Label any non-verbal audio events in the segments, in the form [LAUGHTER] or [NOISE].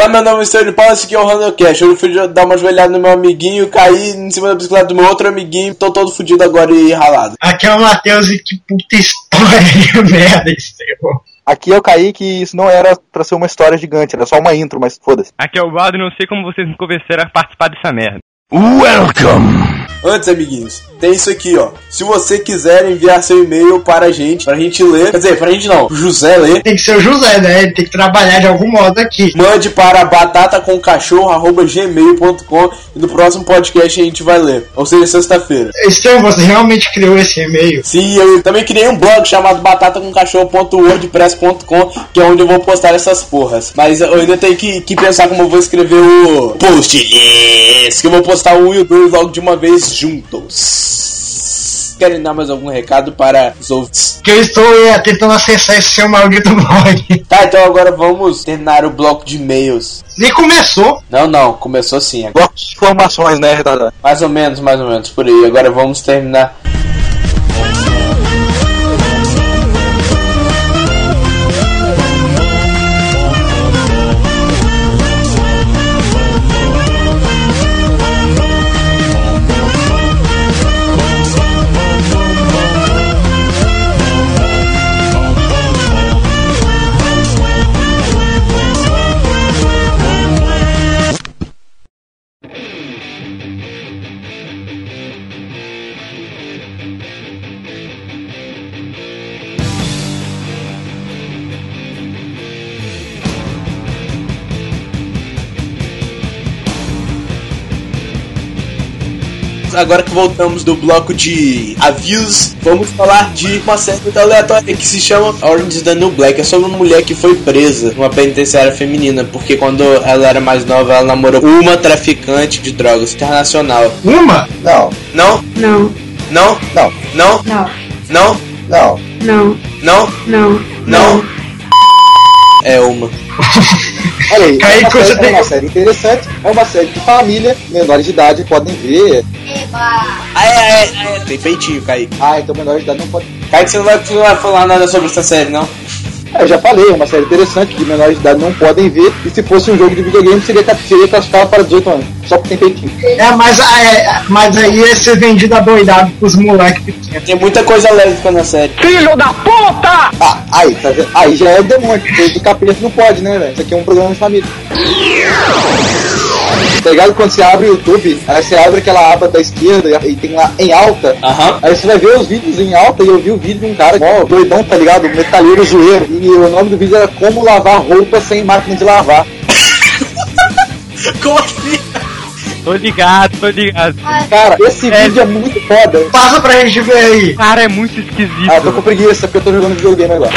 Olá, meu nome é Estênio Paulo, esse aqui é o Randall Cash. Eu fui dar uma joelhada no meu amiguinho, caí em cima da bicicleta do meu outro amiguinho, tô todo fudido agora e ralado. Aqui é o Matheus e que puta história de [LAUGHS] merda esse terror. Aqui eu caí que isso não era pra ser uma história gigante, era só uma intro, mas foda-se. Aqui é o Valdo e não sei como vocês me convenceram a participar dessa merda. Antes, amiguinhos, tem isso aqui, ó. Se você quiser enviar seu e-mail para a gente, pra gente ler, quer dizer, pra gente não, pro José ler, Tem que ser o José, né? Ele tem que trabalhar de algum modo aqui. mande para batatacomcachorro.gmail.com e no próximo podcast a gente vai ler. Ou seja, sexta-feira. Estevão, você realmente criou esse e-mail? Sim, eu também criei um blog chamado batatacomcachorro.wordpress.com que é onde eu vou postar essas porras. Mas eu ainda tenho que, que pensar como eu vou escrever o post list, que eu vou postar um e o dois logo de uma vez juntos. Querem dar mais algum recado para os ouvintes? Que eu estou é, tentando acessar esse seu maldito blog. Tá, então agora vamos terminar o bloco de e-mails. Nem começou. Não, não, começou assim. agora. Bloco de informações, né, retardado? Mais ou menos, mais ou menos, por aí. Agora vamos terminar. Agora que voltamos do bloco de avisos, vamos falar de uma série muito aleatória que se chama Orange is the New Black. É sobre uma mulher que foi presa numa penitenciária feminina, porque quando ela era mais nova, ela namorou uma traficante de drogas internacional. Uma? Não, Não? Não, Não? não, Não? não, Não? não. não, Não? não, Não? É uma. Olha aí, Kaique, é, uma você série, tem- é uma série interessante, é uma série de família, menores de idade podem ver. Ah, é, é, é. Tem peitinho, Kaique. Ah, então menores de idade não podem. Kaique, você não vai, você não vai falar nada sobre essa série, não? É, eu já falei, é uma série interessante que menores de idade não podem ver, e se fosse um jogo de videogame seria, ca- seria classificado para 18 anos, só porque tem peitinho. É, mas, é, mas aí ia ser vendido adoidado pros moleques pequenos. Tem muita coisa lésbica na série. Ah, aí, tá? Aí já é o demônio, coisa do capeta não pode, né, velho? Isso aqui é um programa de família. Tá ligado? Quando você abre o YouTube, aí você abre aquela aba da esquerda e tem lá em alta. Aham. Aí você vai ver os vídeos em alta e eu vi o vídeo de um cara, ó, doidão, tá ligado? Metalheiro zoeiro. E o nome do vídeo era Como Lavar Roupa Sem Máquina de Lavar. [LAUGHS] Como assim? Tô ligado, tô ligado. Cara, esse É. vídeo é muito foda. Passa pra gente ver aí. Cara, é muito esquisito. Ah, eu tô com preguiça porque eu tô jogando videogame agora.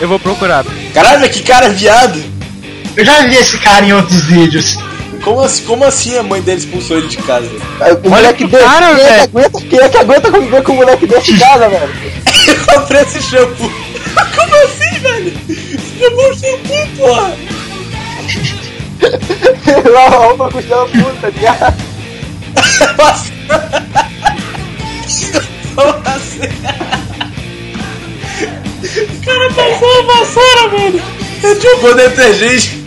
Eu vou procurar. Caralho, que cara viado. Eu já vi esse cara em outros vídeos. Como assim, como assim a mãe dele expulsou ele de casa? O moleque que desse, cara, quem, é que velho. aguenta, quem é que aguenta conviver com um moleque desse em casa, velho? [LAUGHS] Eu comprei esse shampoo. Como assim, velho? Você comprou um shampoo, porra? [LAUGHS] Lava a roupa custando puta, tá ligado? [LAUGHS] Como assim? O cara passou a vassoura, velho. Ele jogou detergente.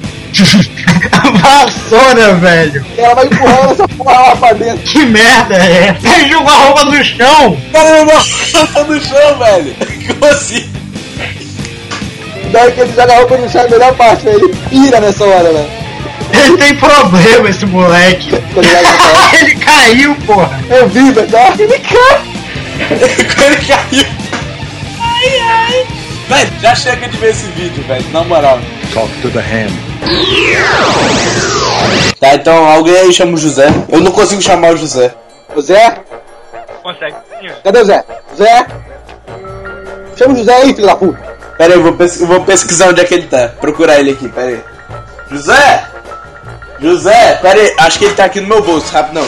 Vassoura, velho. Ela vai empurrando essa porra lá pra dentro. Que merda é essa? Ele jogou a roupa no chão. O cara jogou a roupa no chão, velho. Como assim? Daí que ele joga a roupa no chão é a melhor parte, velho. Ele pira nessa hora, velho. Ele tem problema, esse moleque. Tá hora? [LAUGHS] Ele caiu, porra. Eu vi, velho. tá? Ele cai. Quando ele caiu. Ai, ai. Velho, já chega de ver esse vídeo, velho. Na moral. Talk to the hand. Tá, então alguém aí chama o José. Eu não consigo chamar o José. O Zé? Consegue? Cadê o Zé? Zé? Chama o José aí, filho da puta. Pera aí, eu vou, pes- eu vou pesquisar onde é que ele tá. Procurar ele aqui, pera aí. José! José! Pera aí, acho que ele tá aqui no meu bolso, rapidão.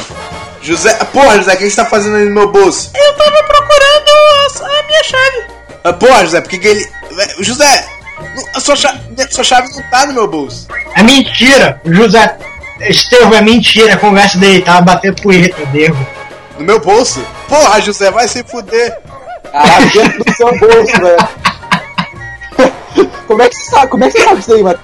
José. Porra, José, o que você tá fazendo aí no meu bolso? Eu tava procurando a, minha chave. Ah, porra, José, por que, que ele. José! A sua, chave, sua chave não tá no meu bolso. É mentira. O José Estevão é mentira. A conversa dele tava batendo punheta, devo. No meu bolso? Porra, José, vai se fuder. Caralho, dentro do seu bolso, velho. [LAUGHS] Como é que você sabe? Como é que você sabe isso aí, mano?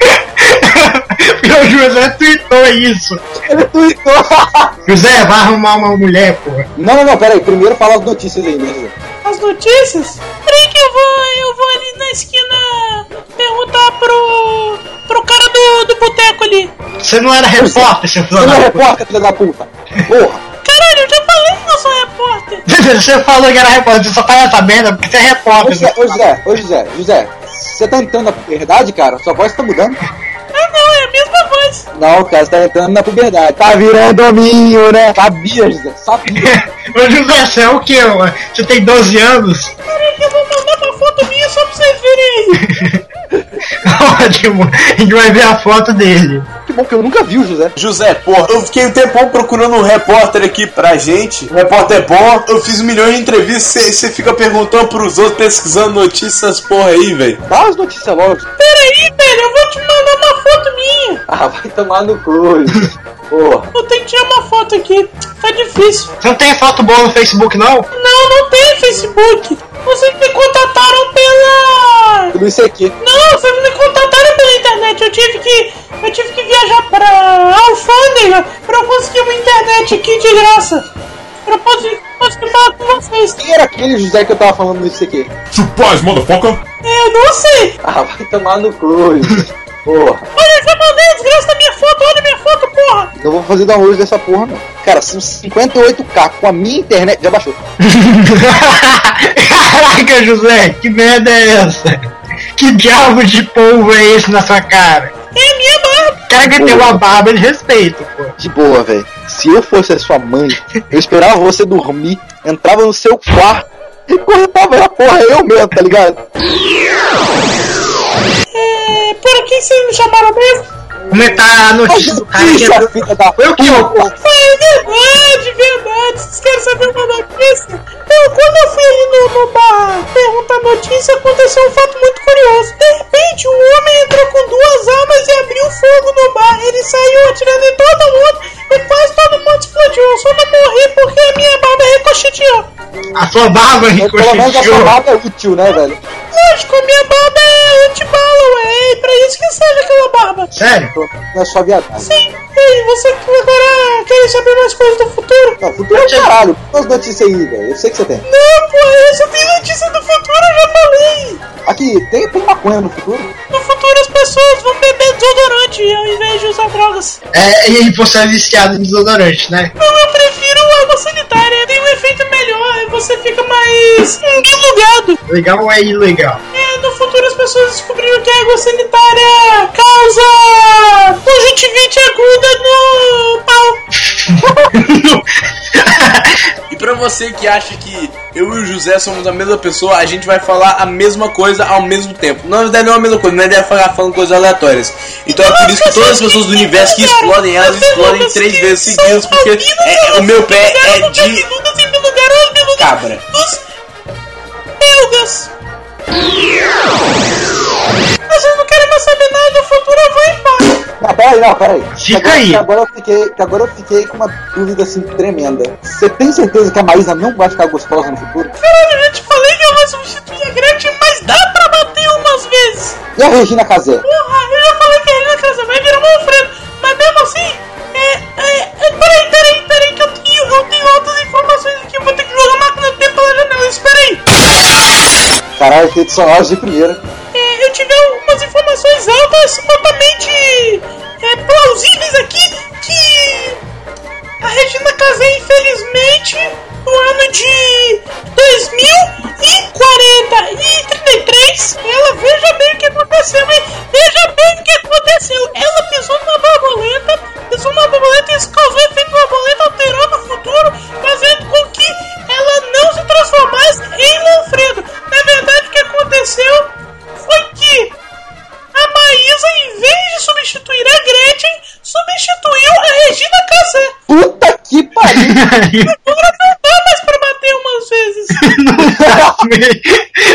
[LAUGHS] o José tweetou isso. Ele tweetou. [LAUGHS] José, vai arrumar uma mulher, porra. Não, não, não, pera aí. Primeiro fala as notícias aí, né, José? As notícias? Peraí que eu vou, eu vou boteco ali. Você não era repórter, seu filho Você não é repórter, filha da puta. Porra. Caralho, eu já falei que eu sou repórter. [LAUGHS] Você falou que era repórter, você só tá nessa merda porque você é Ô repórter. José, ô José, ô José, José. Você tá entrando na puberdade, cara? Sua voz tá mudando. Ah não, é a mesma voz. Não, cara, você tá entrando na puberdade. Tá virando hominho, né? Sabia, José, sabia. [LAUGHS] Ô José, você é o quê? mano? Você tem 12 anos? Que eu vou mandar uma foto minha só pra vocês verem aí. [LAUGHS] Ótimo, a gente vai ver a foto dele. que bom que eu nunca vi o José. José, porra, eu fiquei um tempão procurando um repórter aqui pra gente. O repórter é bom, eu fiz um milhão de entrevistas, você fica perguntando pros outros, pesquisando notícias, porra aí, velho. Dá as notícias logo. Peraí, velho, eu vou te mandar uma foto minha. Ah, vai tomar no cu. [LAUGHS] Porra. Eu tenho que tirar uma foto aqui. Tá difícil. Você não tem foto boa no Facebook, não? Não, não tem Facebook. Vocês me contataram pela. Tudo isso aqui. Não, vocês me contataram pela internet. Eu tive que. Eu tive que viajar pra alfândega pra eu conseguir uma internet aqui de graça. Pra eu conseguir, conseguir falar com vocês. Quem era aquele José que eu tava falando nisso aqui? Surprise, motherfucker! É, Eu não sei. Ah, vai tomar no cu. Porra. Olha, eu já mandei a desgraça da minha foto. Olha minha foto, porra. Não vou fazer download dessa porra, não. Cara, são 58k com a minha internet. Já baixou. [LAUGHS] Caraca, José, que merda é essa? Que diabo de polvo é esse na sua cara? É a minha barba. Cara que tem uma barba de respeito, pô. De boa, velho. Se eu fosse a sua mãe, eu esperava você dormir, entrava no seu quarto e cortava a porra eu mesmo, tá ligado? É, por aqui vocês me chamaram mesmo? Comentar a notícia do cara que da Foi o que, ô? puta. É verdade, verdade. Vocês querem saber uma notícia? Então, quando eu fui ali no, no bar perguntar notícia, aconteceu um fato muito curioso. De repente, um homem entrou com duas armas e abriu fogo no bar. Ele saiu atirando em todo mundo e quase todo mundo explodiu. Eu só não morri porque a minha barba ricocheteou. A sua barba Pelo menos a ricocheteou. sua barba é útil, né, velho? Lógico, a minha barba Sério? Não é só viadagem. Sim, e aí, você que agora quer saber mais coisas do futuro? Não, futuro é o caralho. Quantas notícias aí, velho? Eu sei que você tem. Não, pô, eu só tenho notícia do futuro, eu já falei. Aqui, tem, tem maconha no futuro? No futuro as pessoas vão beber desodorante ao invés de usar drogas. É, e aí você é viciado em desodorante, né? Não, eu prefiro água sanitária, tem um efeito melhor e você fica mais enbilugado. Legal ou é ilegal? É, no futuro as pessoas descobriram água sanitária causa conjuntivite aguda no pau. [LAUGHS] E pra você que acha que eu e o José somos a mesma pessoa, a gente vai falar a mesma coisa ao mesmo tempo. Na verdade não é a mesma coisa, não é ideia ficar falando coisas aleatórias. Então é por isso que todas as pessoas do universo que explodem, elas explodem três vezes seguidas, porque é, o meu pé é de cabra. belgas. Mais saber nada do futuro, eu vou embora. Não, peraí, não, peraí. Fica agora, aí. que Agora eu, fiquei, que agora eu fiquei com uma dúvida assim tremenda. Você tem certeza que a Maísa não vai ficar gostosa no futuro? Caralho, eu já te falei que eu vou substituir a Gretchen, mas dá pra bater umas vezes. E a Regina Casé? Porra, eu já falei que a Helena Casa vai virar uma Alfredo, mas mesmo assim, é, é, é, peraí, peraí, peraí, que eu tenho, eu tenho outras informações aqui, eu vou ter que jogar a máquina do tempo pela janela, espera aí. Caralho, efeitos sonoros de primeira. É, eu tive algumas informações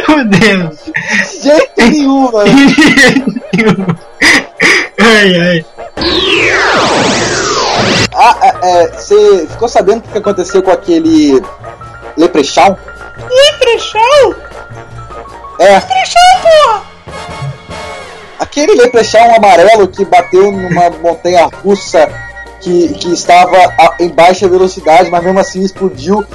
Meu Deus. De jeito nenhum, mano. ai, ai. Ah, é, é, você ficou sabendo o que aconteceu com aquele Leprechaun? Leprechaun? É, Leprechaun, porra! Aquele leprechaun amarelo que bateu numa montanha russa que, que estava a- em baixa velocidade, mas mesmo assim explodiu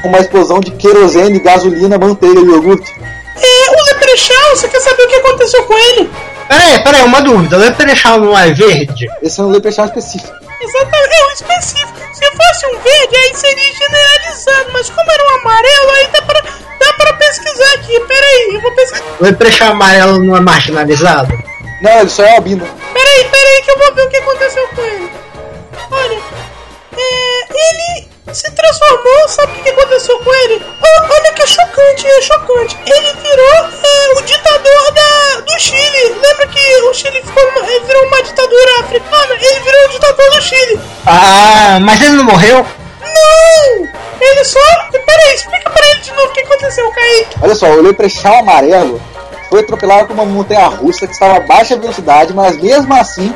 com uma explosão de querosene, gasolina, manteiga e iogurte. É, o Leprechaun, você quer saber o que aconteceu com ele? Peraí, peraí, uma dúvida. O Leprechaun não é verde? Esse é um leprechaun específico. Exatamente, é um específico. Se fosse um verde, aí seria generalizado, mas como era um amarelo, aí dá pra, dá pra pesquisar aqui. Peraí, eu vou pesquisar. O Leprechaun amarelo não é marginalizado? Não, ele só é albino. Peraí, peraí, que eu vou ver o que aconteceu com ele. Olha, é, ele se transformou, sabe o que aconteceu com ele? Olha que é chocante, é chocante. Ele virou é, o ditador da, do Chile. Lembra que o Chile ficou uma- virou uma ditadura africana? Ele virou o ditador do Chile. Ah, mas ele não morreu? Não! Ele só. Peraí, explica pra ele de novo o que aconteceu, Kaique. Olha só, o leprechaun amarelo foi atropelado por uma montanha russa que estava a baixa velocidade, mas mesmo assim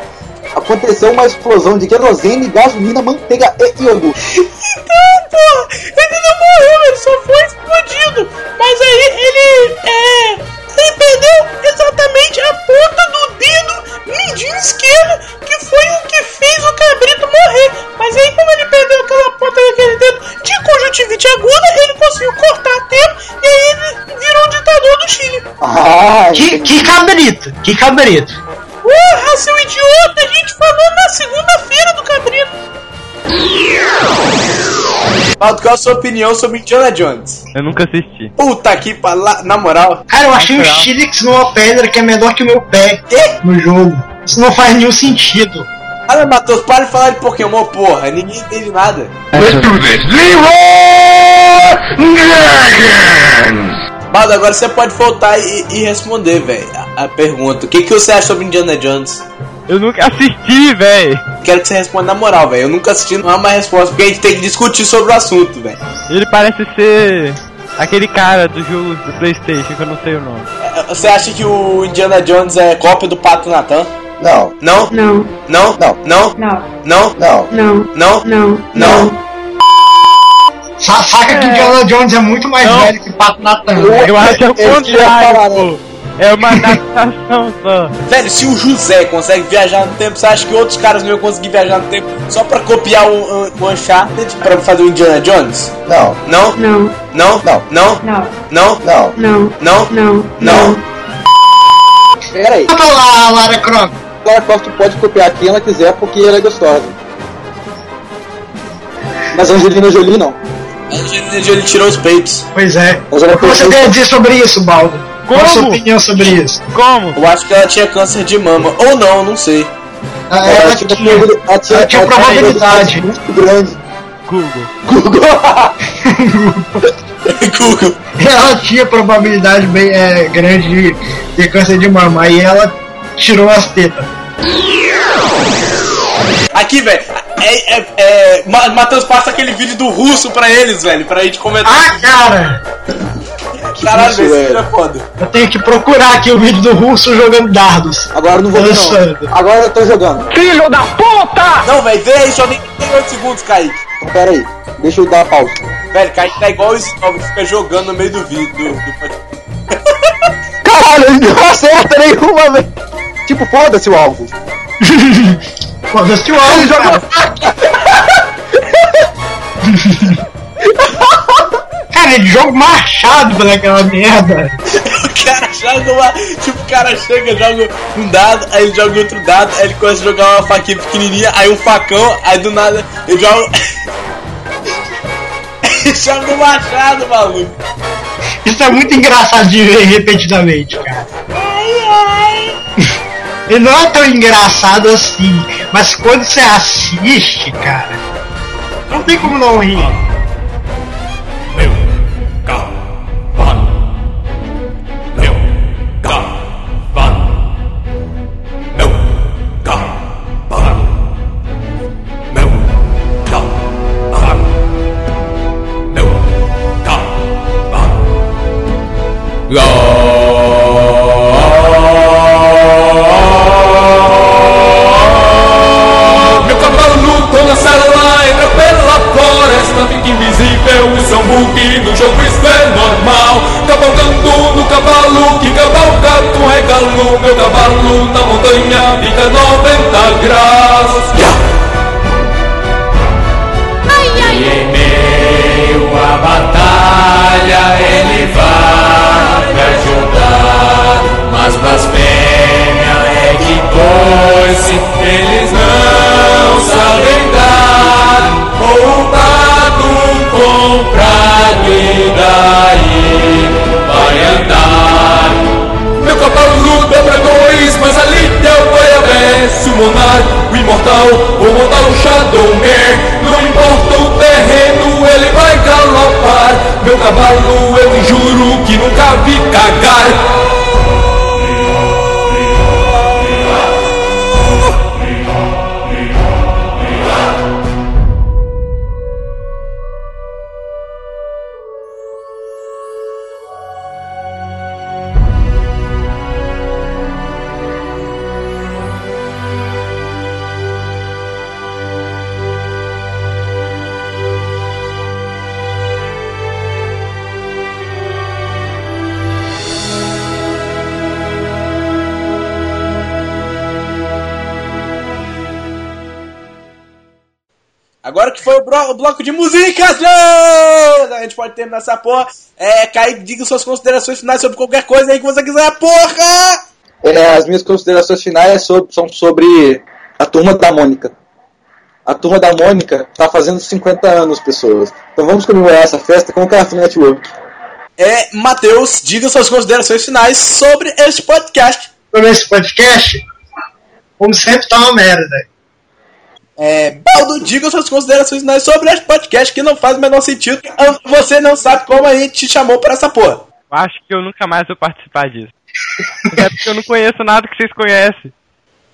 aconteceu uma explosão de querosene, gasolina, manteiga e iogurte. Então, porra, ele não morreu, ele só foi explodido. Mas aí ele. É. Ele perdeu exatamente a ponta do dedo mindinho esquerdo, que foi o que fez o cabrito morrer. Mas aí, como ele perdeu aquela ponta daquele dedo de conjuntivite aguda, ele conseguiu cortar a tempo e aí ele virou o ditador do Chile. Ah, Que, que cabrito, que cabrito. Porra, seu idiota, a gente falou na segunda-feira do cabrito. Valdo, qual a sua opinião sobre Indiana Jones? Eu nunca assisti. Puta que pariu, na moral. Cara, eu achei o. Stilix numa pedra que é menor que o meu pé Quê? no jogo. Isso não faz nenhum sentido. Fala, Matheus, para de falar de Pokémon, porra. Ninguém entende nada. Baldo, agora você pode voltar e, e responder, velho, a, a pergunta. O que, que você acha sobre Indiana Jones? Eu nunca assisti, véi. Quero que você responda na moral, velho. Eu nunca assisti, não é uma resposta, porque a gente tem que discutir sobre o assunto, velho. Ele parece ser aquele cara do jogo do Playstation, que eu não sei o nome. Você acha que o Indiana Jones é cópia do Pato Natan? não, Não? Não, Não? Não. Não? não, Não? não. não, Não? não, Não? Sa- Saca que Indiana Jones é muito mais Não. velho que o Pato Natan. né? Eu acho que é o contrário, né? É uma adaptação só. Velho, se o José consegue viajar no tempo, você acha que outros caras não iam conseguir viajar no tempo só pra copiar o, o, o Uncharted pra fazer o Indiana Jones? Não, Não? não, Não? Não. Não? não, Não? não. não, Não? não, Não? Pera aí. Bota lá, Lara Croft. Lara Croft pode copiar quem ela quiser porque ela é gostosa. Mas a Angelina Jolie não. Angelina Jolie tirou os peitos. Pois é. O que você tem a dizer sobre isso, Baldo? Qual a sua Como? opinião sobre isso? Como? Eu acho que ela tinha câncer de mama. Ou não, não sei. Ah, Ela, Ela tinha, tinha, ela tinha, ela tinha probabilidade. muito grande. Google. [LAUGHS] Google. ela tinha probabilidade bem é, grande de ter câncer de mama. Aí ela tirou as tetas. Aqui, velho. É, é, é, Ma- Matheus, passa aquele vídeo do russo pra eles, velho, pra gente comentar. Ah, cara! Caralho, isso, velho, esse velho. vídeo é foda. Eu tenho que procurar aqui o vídeo do russo jogando dardos. Agora eu não vou ver não. Agora eu tô jogando. Filho da puta! Não, velho, vê aí, só tem 38 segundos, Kaique. Então, pera aí. Deixa eu dar a pausa. Velho, Kaique tá igual o Snob que fica jogando no meio do vídeo. Do, do... Caralho, ele não acerta nenhuma vez. Tipo, foda-se o alvo. [LAUGHS] Foda-se o alvo, cara. [LAUGHS] Cara, ele joga machado pelaquela merda. O cara joga uma. Tipo, o cara chega, joga um dado, aí ele joga outro dado, aí ele começa a jogar uma faquinha pequenininha, aí um facão, aí do nada ele joga. [LAUGHS] ele joga um machado, maluco. Isso é muito engraçado de ver repetidamente, cara. Ele [LAUGHS] não é tão engraçado assim, mas quando você assiste, cara, não tem como não rir. Agora que foi o, bloco de músicas, a gente pode terminar essa porra. É, Kaique, diga suas considerações finais sobre qualquer coisa aí que você quiser, porra! É, as minhas considerações finais so- são sobre a turma da Mônica. A turma da Mônica tá fazendo 50 anos, pessoas. Então vamos comemorar essa festa com o Cartoon Network. É, Matheus, diga suas considerações finais sobre este podcast. Sobre esse podcast, como sempre, tá uma merda. É, Baldo, diga suas considerações finais sobre este podcast que não faz o menor sentido. Você não sabe como a gente te chamou pra essa porra. Eu acho que eu nunca mais vou participar disso. Até porque eu não conheço nada que vocês conhecem.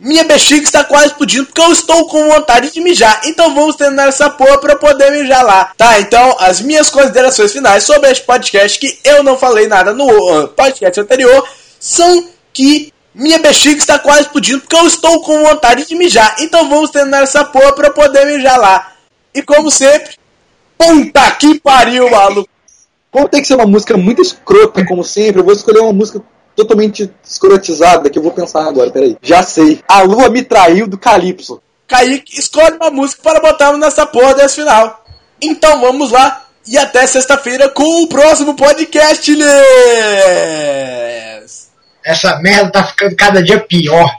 Minha bexiga está quase explodindo porque eu estou com vontade de mijar. Então vamos terminar essa porra pra eu poder mijar lá. Tá, então as minhas considerações finais sobre este podcast, que eu não falei nada no uh, podcast anterior, são que minha bexiga está quase explodindo porque eu estou com vontade de mijar. Então vamos terminar essa porra pra eu poder mijar lá. E como sempre, puta que pariu, maluco. Como tem que ser uma música muito escrota, como sempre, eu vou escolher uma música totalmente escrotizada que eu vou pensar agora, peraí. Já sei. A Lua me traiu do Calypso. Kaique, escolhe uma música para botarmos nessa porra desse final. Então vamos lá. E até sexta-feira com o próximo podcast, Les! Essa merda tá ficando cada dia pior.